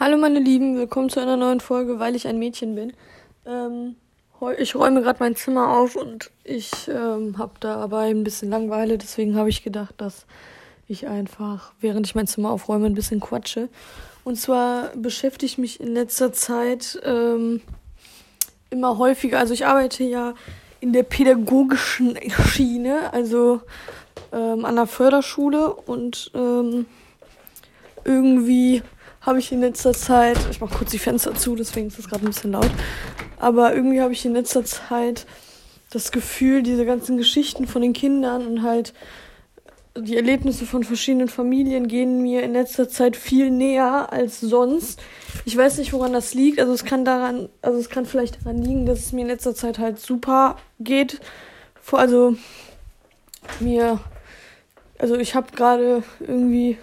Hallo meine Lieben, willkommen zu einer neuen Folge, weil ich ein Mädchen bin. Ähm, ich räume gerade mein Zimmer auf und ich ähm, habe dabei ein bisschen Langeweile, deswegen habe ich gedacht, dass ich einfach, während ich mein Zimmer aufräume, ein bisschen quatsche. Und zwar beschäftige ich mich in letzter Zeit ähm, immer häufiger, also ich arbeite ja in der pädagogischen Schiene, also ähm, an der Förderschule und ähm, irgendwie habe ich in letzter Zeit, ich mache kurz die Fenster zu, deswegen ist es gerade ein bisschen laut, aber irgendwie habe ich in letzter Zeit das Gefühl, diese ganzen Geschichten von den Kindern und halt die Erlebnisse von verschiedenen Familien gehen mir in letzter Zeit viel näher als sonst. Ich weiß nicht, woran das liegt. Also es kann daran, also es kann vielleicht daran liegen, dass es mir in letzter Zeit halt super geht. Also mir, also ich habe gerade irgendwie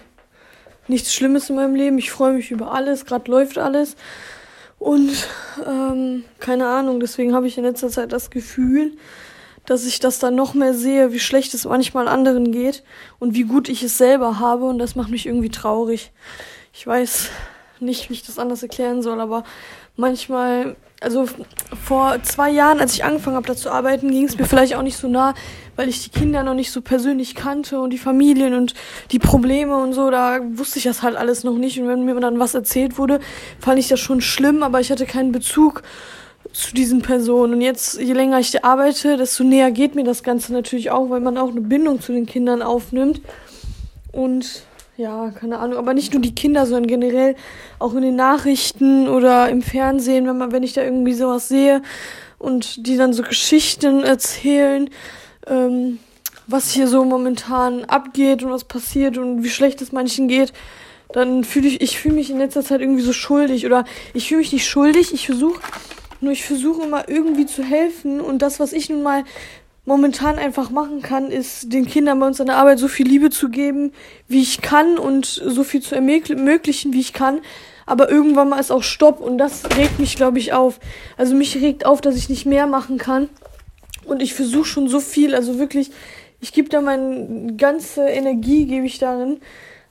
nichts Schlimmes in meinem Leben. Ich freue mich über alles. Gerade läuft alles. Und ähm, keine Ahnung, deswegen habe ich in letzter Zeit das Gefühl, dass ich das dann noch mehr sehe, wie schlecht es manchmal anderen geht und wie gut ich es selber habe. Und das macht mich irgendwie traurig. Ich weiß nicht, wie ich das anders erklären soll, aber manchmal also vor zwei Jahren, als ich angefangen habe, da zu arbeiten, ging es mir vielleicht auch nicht so nah, weil ich die Kinder noch nicht so persönlich kannte und die Familien und die Probleme und so, da wusste ich das halt alles noch nicht. Und wenn mir dann was erzählt wurde, fand ich das schon schlimm, aber ich hatte keinen Bezug zu diesen Personen. Und jetzt, je länger ich arbeite, desto näher geht mir das Ganze natürlich auch, weil man auch eine Bindung zu den Kindern aufnimmt. Und ja, keine Ahnung, aber nicht nur die Kinder, sondern generell auch in den Nachrichten oder im Fernsehen, wenn man, wenn ich da irgendwie sowas sehe und die dann so Geschichten erzählen, ähm, was hier so momentan abgeht und was passiert und wie schlecht es manchen geht, dann fühle ich, ich fühle mich in letzter Zeit irgendwie so schuldig oder ich fühle mich nicht schuldig, ich versuche, nur ich versuche immer irgendwie zu helfen und das, was ich nun mal momentan einfach machen kann, ist den Kindern bei uns an der Arbeit so viel Liebe zu geben, wie ich kann und so viel zu ermöglichen, wie ich kann. Aber irgendwann mal ist auch Stopp und das regt mich, glaube ich, auf. Also mich regt auf, dass ich nicht mehr machen kann. Und ich versuche schon so viel, also wirklich, ich gebe da meine ganze Energie, gebe ich darin,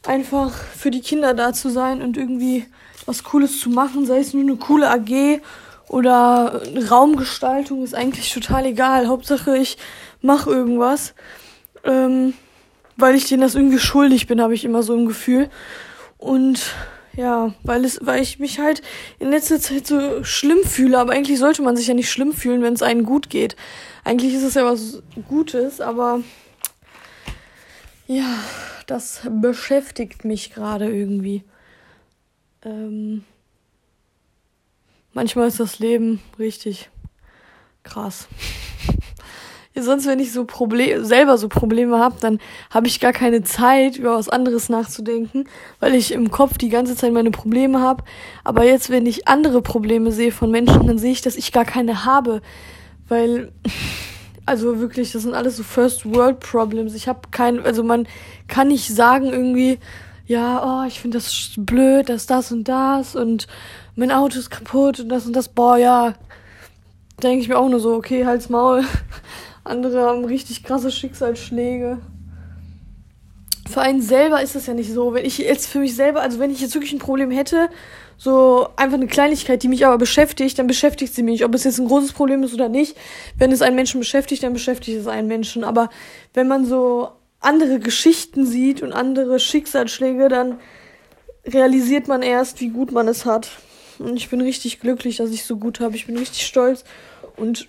einfach für die Kinder da zu sein und irgendwie was Cooles zu machen, sei es nur eine coole AG oder Raumgestaltung ist eigentlich total egal. Hauptsache ich mache irgendwas. Ähm, weil ich denen das irgendwie schuldig bin, habe ich immer so ein Gefühl. Und ja, weil es, weil ich mich halt in letzter Zeit so schlimm fühle, aber eigentlich sollte man sich ja nicht schlimm fühlen, wenn es einem gut geht. Eigentlich ist es ja was Gutes, aber ja, das beschäftigt mich gerade irgendwie. Ähm, manchmal ist das Leben richtig krass. Sonst, wenn ich so Probleme, selber so Probleme habe, dann habe ich gar keine Zeit, über was anderes nachzudenken, weil ich im Kopf die ganze Zeit meine Probleme habe. Aber jetzt, wenn ich andere Probleme sehe von Menschen, dann sehe ich, dass ich gar keine habe. Weil, also wirklich, das sind alles so First World Problems. Ich habe kein, also man kann nicht sagen irgendwie, ja, oh, ich finde das blöd, dass das und das und mein Auto ist kaputt und das und das, boah, ja. Denke ich mir auch nur so, okay, halt's Maul. Andere haben richtig krasse Schicksalsschläge. Für einen selber ist das ja nicht so. Wenn ich jetzt für mich selber, also wenn ich jetzt wirklich ein Problem hätte, so einfach eine Kleinigkeit, die mich aber beschäftigt, dann beschäftigt sie mich. Ob es jetzt ein großes Problem ist oder nicht. Wenn es einen Menschen beschäftigt, dann beschäftigt es einen Menschen. Aber wenn man so andere Geschichten sieht und andere Schicksalsschläge, dann realisiert man erst, wie gut man es hat. Und ich bin richtig glücklich, dass ich es so gut habe. Ich bin richtig stolz und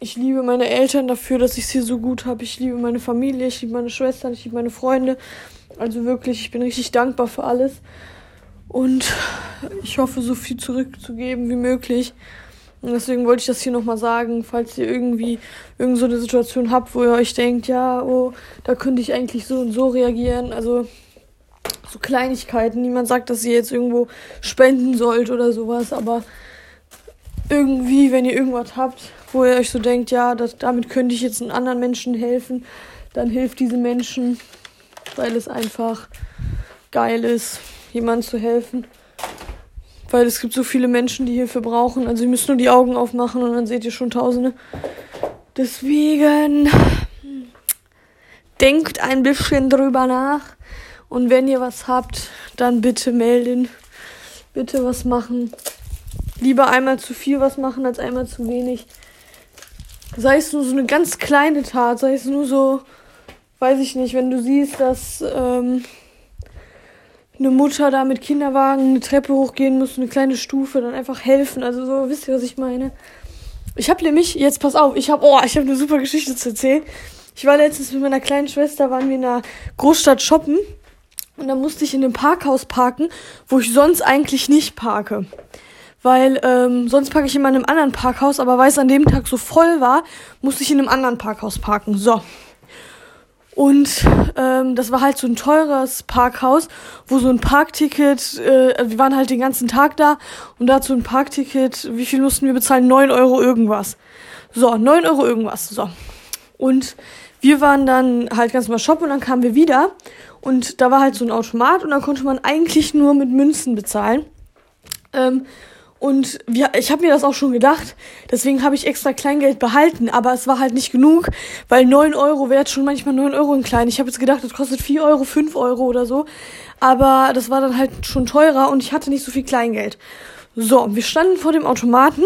ich liebe meine Eltern dafür, dass ich es hier so gut habe. Ich liebe meine Familie, ich liebe meine Schwestern, ich liebe meine Freunde. Also wirklich, ich bin richtig dankbar für alles. Und ich hoffe, so viel zurückzugeben wie möglich. Und deswegen wollte ich das hier nochmal sagen, falls ihr irgendwie irgend so eine Situation habt, wo ihr euch denkt, ja, oh, da könnte ich eigentlich so und so reagieren. Also so Kleinigkeiten. Niemand sagt, dass ihr jetzt irgendwo spenden sollt oder sowas, aber irgendwie, wenn ihr irgendwas habt, wo ihr euch so denkt, ja, das, damit könnte ich jetzt einen anderen Menschen helfen, dann hilft diese Menschen, weil es einfach geil ist, jemandem zu helfen. Weil es gibt so viele Menschen, die Hilfe brauchen. Also ihr müsst nur die Augen aufmachen und dann seht ihr schon Tausende. Deswegen denkt ein bisschen drüber nach. Und wenn ihr was habt, dann bitte melden. bitte was machen. Lieber einmal zu viel was machen als einmal zu wenig. Sei es nur so eine ganz kleine Tat, sei es nur so, weiß ich nicht, wenn du siehst, dass ähm, eine Mutter da mit Kinderwagen eine Treppe hochgehen muss, eine kleine Stufe, dann einfach helfen. Also so, wisst ihr, was ich meine? Ich habe nämlich, jetzt pass auf, ich habe, oh, ich eine super Geschichte zu erzählen. Ich war letztens mit meiner kleinen Schwester, waren wir in einer Großstadt shoppen und dann musste ich in einem Parkhaus parken, wo ich sonst eigentlich nicht parke. Weil ähm, sonst parke ich immer in einem anderen Parkhaus, aber weil es an dem Tag so voll war, musste ich in einem anderen Parkhaus parken. So. Und ähm, das war halt so ein teures Parkhaus, wo so ein Parkticket, äh, wir waren halt den ganzen Tag da und dazu ein Parkticket, wie viel mussten wir bezahlen? 9 Euro irgendwas. So, 9 Euro irgendwas. So. Und wir waren dann halt ganz mal shoppen und dann kamen wir wieder und da war halt so ein Automat und da konnte man eigentlich nur mit Münzen bezahlen. Ähm, und wir, ich habe mir das auch schon gedacht. Deswegen habe ich extra Kleingeld behalten. Aber es war halt nicht genug, weil neun Euro wäre schon manchmal neun Euro in klein. Ich habe jetzt gedacht, das kostet vier Euro, fünf Euro oder so. Aber das war dann halt schon teurer und ich hatte nicht so viel Kleingeld. So, wir standen vor dem Automaten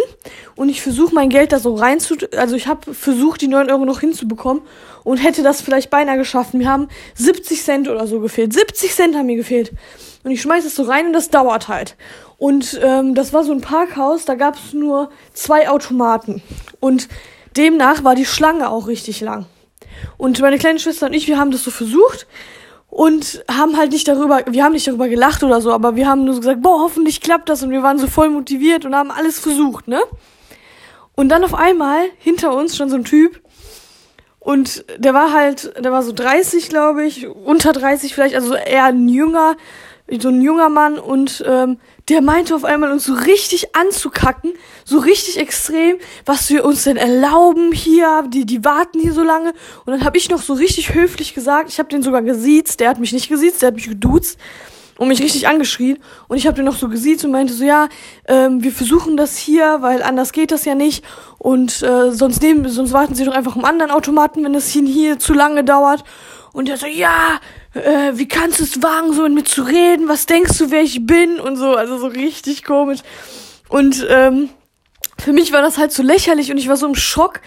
und ich versuche mein Geld da so rein zu, also ich habe versucht, die neun Euro noch hinzubekommen und hätte das vielleicht beinahe geschafft. Mir haben 70 Cent oder so gefehlt. 70 Cent haben mir gefehlt. Und ich schmeiß es so rein und das dauert halt. Und ähm, das war so ein Parkhaus, da gab es nur zwei Automaten. Und demnach war die Schlange auch richtig lang. Und meine kleine Schwester und ich, wir haben das so versucht und haben halt nicht darüber, wir haben nicht darüber gelacht oder so, aber wir haben nur so gesagt, boah, hoffentlich klappt das und wir waren so voll motiviert und haben alles versucht, ne? Und dann auf einmal hinter uns schon so ein Typ und der war halt, der war so 30, glaube ich, unter 30 vielleicht, also eher ein jünger, so ein junger Mann und ähm, der meinte auf einmal uns so richtig anzukacken, so richtig extrem, was wir uns denn erlauben hier, die die warten hier so lange. Und dann habe ich noch so richtig höflich gesagt, ich habe den sogar gesiezt, der hat mich nicht gesiezt, der hat mich geduzt und mich richtig angeschrien. Und ich habe den noch so gesiezt und meinte so ja, ähm, wir versuchen das hier, weil anders geht das ja nicht. Und äh, sonst nehmen sonst warten Sie doch einfach um anderen Automaten, wenn das hier, hier zu lange dauert. Und der so ja, äh, wie kannst du es wagen, so mit mir zu reden? Was denkst du, wer ich bin? Und so, also so richtig komisch. Und ähm, für mich war das halt so lächerlich und ich war so im Schock.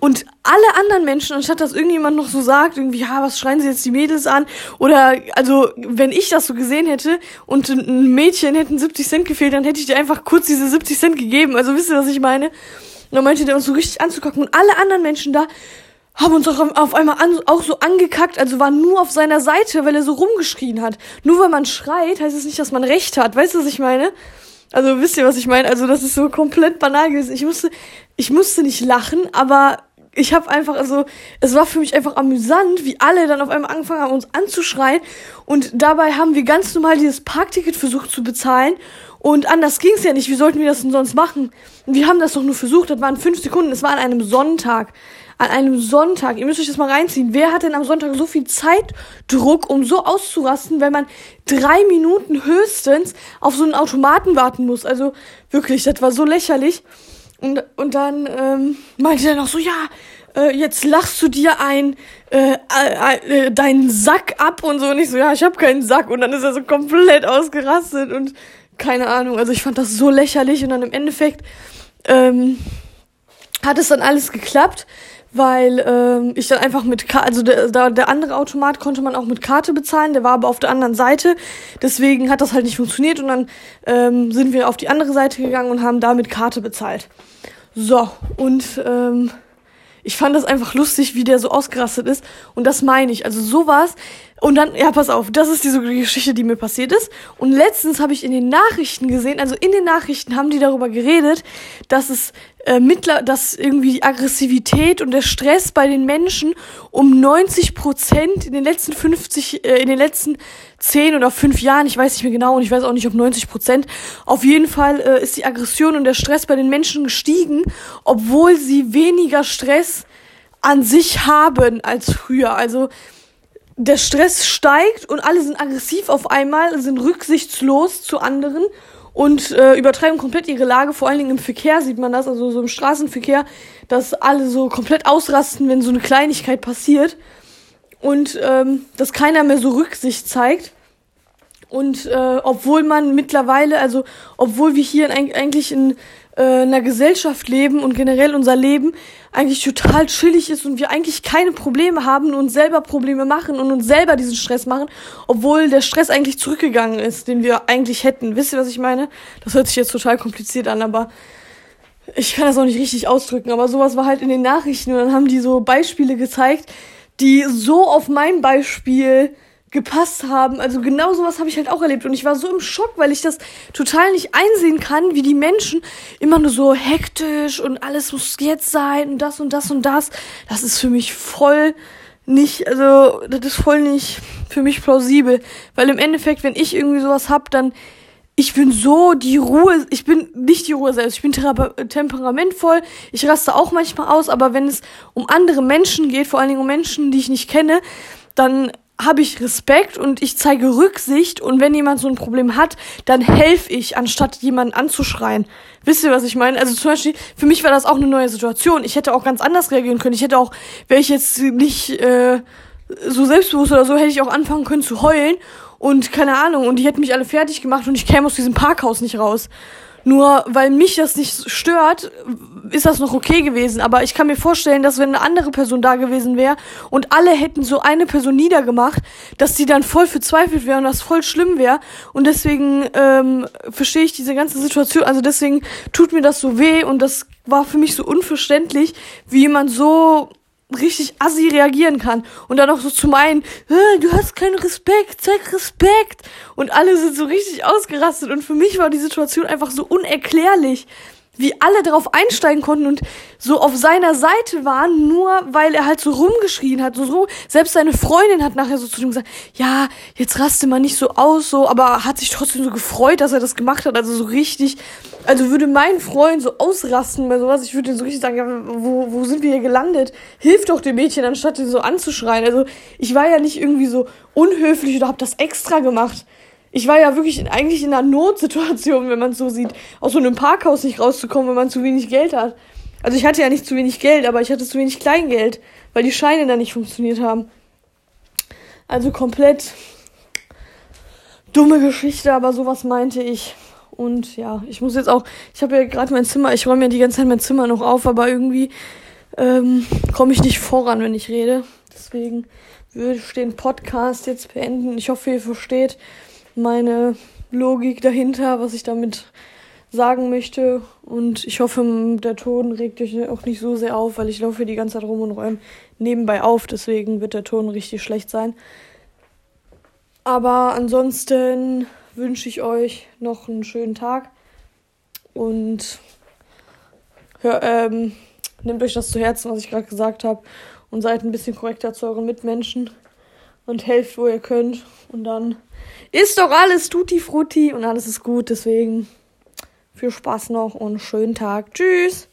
Und alle anderen Menschen, anstatt dass irgendjemand noch so sagt, irgendwie, ja, was schreien sie jetzt die Mädels an? Oder, also, wenn ich das so gesehen hätte und ein Mädchen hätten 70 Cent gefehlt, dann hätte ich dir einfach kurz diese 70 Cent gegeben. Also, wisst ihr, was ich meine? Und dann meinte der uns so richtig anzugucken und alle anderen Menschen da haben uns auch auf einmal an, auch so angekackt, also waren nur auf seiner Seite, weil er so rumgeschrien hat. Nur weil man schreit, heißt es das nicht, dass man recht hat. Weißt du, was ich meine? Also wisst ihr, was ich meine? Also das ist so komplett banal gewesen. Ich musste, ich musste nicht lachen, aber ich habe einfach, also es war für mich einfach amüsant, wie alle dann auf einmal angefangen haben, uns anzuschreien. Und dabei haben wir ganz normal dieses Parkticket versucht zu bezahlen. Und anders ging's ja nicht. Wie sollten wir das denn sonst machen? Wir haben das doch nur versucht. Das waren fünf Sekunden. Es war an einem Sonntag an einem Sonntag, ihr müsst euch das mal reinziehen, wer hat denn am Sonntag so viel Zeitdruck, um so auszurasten, wenn man drei Minuten höchstens auf so einen Automaten warten muss? Also wirklich, das war so lächerlich. Und, und dann ähm, meinte er noch so, ja, äh, jetzt lachst du dir ein äh, äh, äh, deinen Sack ab und so. Und ich so, ja, ich habe keinen Sack. Und dann ist er so komplett ausgerastet und keine Ahnung. Also ich fand das so lächerlich und dann im Endeffekt ähm, hat es dann alles geklappt weil ähm, ich dann einfach mit Karte, also der, der andere Automat konnte man auch mit Karte bezahlen, der war aber auf der anderen Seite, deswegen hat das halt nicht funktioniert und dann ähm, sind wir auf die andere Seite gegangen und haben da mit Karte bezahlt. So, und ähm, ich fand das einfach lustig, wie der so ausgerastet ist und das meine ich, also sowas und dann, ja, pass auf, das ist diese Geschichte, die mir passiert ist. Und letztens habe ich in den Nachrichten gesehen, also in den Nachrichten haben die darüber geredet, dass es äh, mittler, dass irgendwie die Aggressivität und der Stress bei den Menschen um 90 Prozent in den letzten 50, äh, in den letzten 10 oder 5 Jahren, ich weiß nicht mehr genau und ich weiß auch nicht, ob 90 Prozent, auf jeden Fall äh, ist die Aggression und der Stress bei den Menschen gestiegen, obwohl sie weniger Stress an sich haben als früher. Also der Stress steigt und alle sind aggressiv auf einmal, sind rücksichtslos zu anderen und äh, übertreiben komplett ihre Lage. Vor allen Dingen im Verkehr sieht man das, also so im Straßenverkehr, dass alle so komplett ausrasten, wenn so eine Kleinigkeit passiert und ähm, dass keiner mehr so Rücksicht zeigt. Und äh, obwohl man mittlerweile, also obwohl wir hier in, eigentlich in äh, einer Gesellschaft leben und generell unser Leben eigentlich total chillig ist und wir eigentlich keine Probleme haben und uns selber Probleme machen und uns selber diesen Stress machen, obwohl der Stress eigentlich zurückgegangen ist, den wir eigentlich hätten. Wisst ihr, was ich meine? Das hört sich jetzt total kompliziert an, aber ich kann das auch nicht richtig ausdrücken, aber sowas war halt in den Nachrichten und dann haben die so Beispiele gezeigt, die so auf mein Beispiel gepasst haben. Also genau sowas habe ich halt auch erlebt und ich war so im Schock, weil ich das total nicht einsehen kann, wie die Menschen immer nur so hektisch und alles muss jetzt sein und das und das und das. Das ist für mich voll nicht, also das ist voll nicht für mich plausibel, weil im Endeffekt, wenn ich irgendwie sowas hab, dann ich bin so die Ruhe, ich bin nicht die Ruhe selbst, ich bin temperamentvoll, ich raste auch manchmal aus, aber wenn es um andere Menschen geht, vor allen Dingen um Menschen, die ich nicht kenne, dann habe ich Respekt und ich zeige Rücksicht und wenn jemand so ein Problem hat, dann helfe ich, anstatt jemanden anzuschreien. Wisst ihr, was ich meine? Also zum Beispiel, für mich war das auch eine neue Situation. Ich hätte auch ganz anders reagieren können. Ich hätte auch, wäre ich jetzt nicht äh, so selbstbewusst oder so, hätte ich auch anfangen können zu heulen und keine Ahnung. Und die hätten mich alle fertig gemacht und ich käme aus diesem Parkhaus nicht raus. Nur weil mich das nicht stört, ist das noch okay gewesen. Aber ich kann mir vorstellen, dass wenn eine andere Person da gewesen wäre und alle hätten so eine Person niedergemacht, dass die dann voll verzweifelt wäre und das voll schlimm wäre. Und deswegen ähm, verstehe ich diese ganze Situation. Also deswegen tut mir das so weh und das war für mich so unverständlich, wie jemand so richtig assi reagieren kann. Und dann auch so zu meinen, du hast keinen Respekt, zeig Respekt. Und alle sind so richtig ausgerastet. Und für mich war die Situation einfach so unerklärlich, wie alle darauf einsteigen konnten und so auf seiner Seite waren, nur weil er halt so rumgeschrien hat, so, so selbst seine Freundin hat nachher so zu ihm gesagt, ja, jetzt raste mal nicht so aus, so, aber hat sich trotzdem so gefreut, dass er das gemacht hat, also so richtig also würde mein Freund so ausrasten bei sowas, ich würde so richtig sagen, ja, wo, wo sind wir hier gelandet? Hilf doch dem Mädchen, anstatt ihn so anzuschreien. Also ich war ja nicht irgendwie so unhöflich oder hab das extra gemacht. Ich war ja wirklich in, eigentlich in einer Notsituation, wenn man es so sieht, aus so einem Parkhaus nicht rauszukommen, wenn man zu wenig Geld hat. Also ich hatte ja nicht zu wenig Geld, aber ich hatte zu wenig Kleingeld, weil die Scheine da nicht funktioniert haben. Also komplett dumme Geschichte, aber sowas meinte ich. Und ja, ich muss jetzt auch, ich habe ja gerade mein Zimmer, ich räume ja die ganze Zeit mein Zimmer noch auf, aber irgendwie ähm, komme ich nicht voran, wenn ich rede. Deswegen würde ich den Podcast jetzt beenden. Ich hoffe, ihr versteht meine Logik dahinter, was ich damit sagen möchte. Und ich hoffe, der Ton regt euch auch nicht so sehr auf, weil ich laufe die ganze Zeit rum und räume nebenbei auf. Deswegen wird der Ton richtig schlecht sein. Aber ansonsten wünsche ich euch noch einen schönen Tag und hör, ähm, nehmt euch das zu Herzen, was ich gerade gesagt habe und seid ein bisschen korrekter zu euren Mitmenschen und helft, wo ihr könnt. Und dann ist doch alles tutti frutti und alles ist gut. Deswegen viel Spaß noch und schönen Tag. Tschüss.